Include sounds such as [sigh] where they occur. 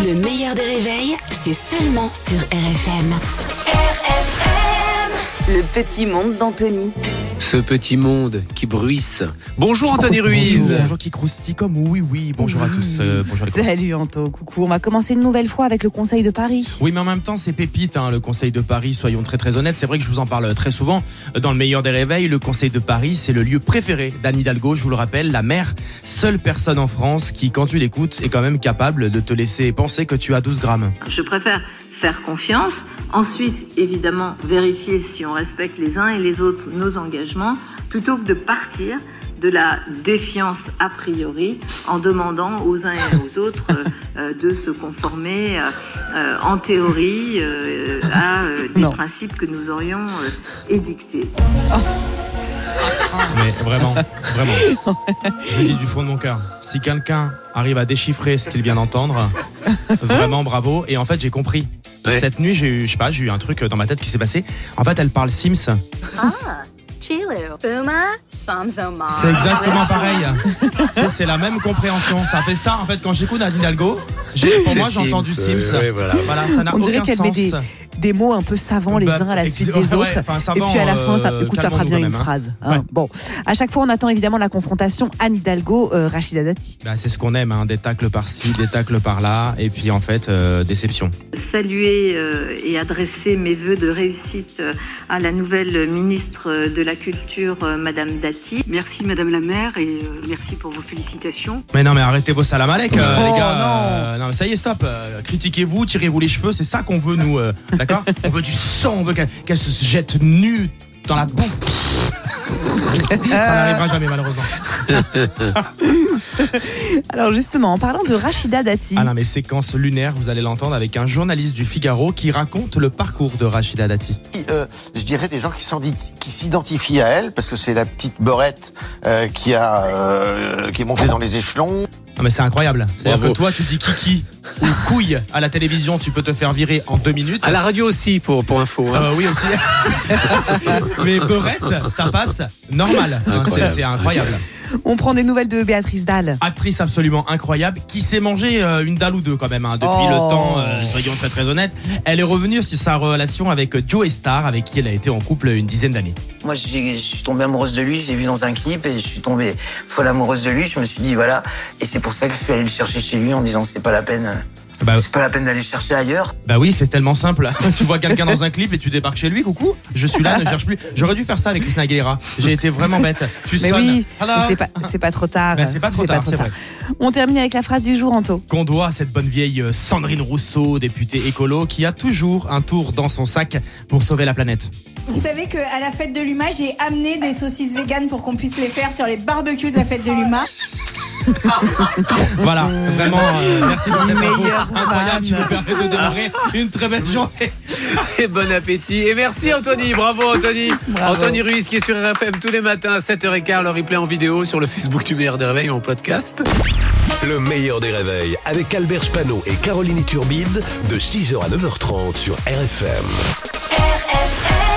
Le meilleur des réveils, c'est seulement sur RFM. RFM Le petit monde d'Anthony. Ce petit monde qui bruisse. Bonjour Anthony Ruiz. Bonjour, bonjour qui croustille comme oui, oui. Bonjour à tous. euh, bonjour. Salut Anto, coucou. On va commencer une nouvelle fois avec le Conseil de Paris. Oui, mais en même temps, c'est pépite, hein, le Conseil de Paris, soyons très très honnêtes. C'est vrai que je vous en parle très souvent. Dans le meilleur des réveils, le Conseil de Paris, c'est le lieu préféré d'Anne Hidalgo, je vous le rappelle, la mère, seule personne en France qui, quand tu l'écoutes, est quand même capable de te laisser penser que tu as 12 grammes. Je préfère faire confiance, ensuite évidemment vérifier si on respecte les uns et les autres nos engagements, plutôt que de partir de la défiance a priori en demandant aux uns et aux autres euh, euh, de se conformer euh, euh, en théorie euh, à euh, des Non. principes que nous aurions euh, édictés. Mais vraiment, vraiment. [laughs] Je le dis du fond de mon cœur. Si quelqu'un arrive à déchiffrer ce qu'il vient d'entendre, vraiment bravo. Et en fait, j'ai compris. Ouais. Cette nuit, j'ai eu, je sais pas, j'ai eu un truc dans ma tête qui s'est passé. En fait, elle parle Sims. Samsoma. C'est exactement pareil. [laughs] C'est- C'est la même compréhension. Ça fait ça, en fait, quand j'écoute Nadine Hidalgo, pour moi, j'ai entendu Sims, ouais, voilà. Voilà, ça n'a On dirait aucun qu'elle sens. met des, des mots un peu savants les Bah, uns à la suite [laughs] ouais, des autres. et savant, puis à la fin, ça, euh, écoute, ça fera calmons-nous bien une hein. phrase. hein. Ouais. Bon, à chaque fois, on attend évidemment la confrontation Anne Hidalgo, euh, Rachida Dati. Bah, c'est ce qu'on aime, hein, des tacles par-ci, des tacles par-là, et puis en fait, euh, déception. Saluer euh, et adresser mes voeux de réussite euh, à la nouvelle ministre euh, de la Culture, euh, Madame Dati. Merci Madame la maire et euh, merci pour vos félicitations. Mais non, mais arrêtez vos salam alek, euh, Oh, les gars. non. euh, non, mais ça y est, stop. euh, Critiquez-vous, tirez-vous les cheveux, c'est ça qu'on veut, nous. On veut du sang, on veut qu'elle qu'elle se jette nue dans la bouffe. ça n'arrivera jamais, malheureusement. [laughs] [laughs] Alors justement, en parlant de Rachida Dati, Ah non, mais séquence lunaire, vous allez l'entendre avec un journaliste du Figaro qui raconte le parcours de Rachida Dati. euh, je dirais des gens qui s'identifient à elle parce que c'est la petite Borette euh, qui a euh, qui est montée dans les échelons. Non mais c'est incroyable. C'est-à-dire que toi tu dis kiki ou couille à la télévision, tu peux te faire virer en deux minutes. À la radio aussi pour, pour info. hein. Euh, oui aussi. [laughs] mais Beurette, ça passe normal. Hein, c'est incroyable. On prend des nouvelles de Béatrice Dalle. Actrice absolument incroyable qui s'est mangé euh, une dalle ou deux quand même hein, depuis Oh. le temps. euh, soyons très très honnêtes. Elle est revenue sur sa relation avec Joe Star, avec qui elle a été en couple une dizaine d'années. Moi, j'ai- je suis tombée amoureuse de lui, je l'ai vu dans un clip et je suis tombée folle amoureuse de lui. Je me suis dit, voilà. Et c'est pour ça que je suis allée le chercher chez lui en disant, c'est pas la peine, Bah, c'est pas la peine d'aller chercher ailleurs. Bah oui, c'est tellement simple. [laughs] tu vois quelqu'un dans un clip et tu débarques chez lui, coucou, je suis là, ne cherche plus. J'aurais dû faire ça avec Christina Aguilera. J'ai été vraiment bête. Tu Mais sonnes. oui, c'est pas, c'est pas trop tard. C'est pas trop tard, c'est vrai. On termine avec la phrase du jour, Anto. Qu'on doit à cette bonne vieille euh, Sandrine Rousseau, députée écolo, qui a toujours un tour dans son sac pour sauver la planète. Vous savez qu'à la fête de l'UMA, j'ai amené des saucisses véganes pour qu'on puisse les faire sur les barbecues de la fête de l'UMA. [laughs] Voilà, vraiment, euh, merci pour cette info incroyable qui nous permet de démarrer une très belle journée. Et bon appétit. Et merci Anthony. Bravo Anthony. Bravo. Anthony Ruiz qui est sur RFM tous les matins à 7h15. Le replay en vidéo sur le Facebook du meilleur des réveils ou en podcast. Le meilleur des réveils avec Albert Spano et Caroline Turbide de 6h à 9h30 sur RFM. RFM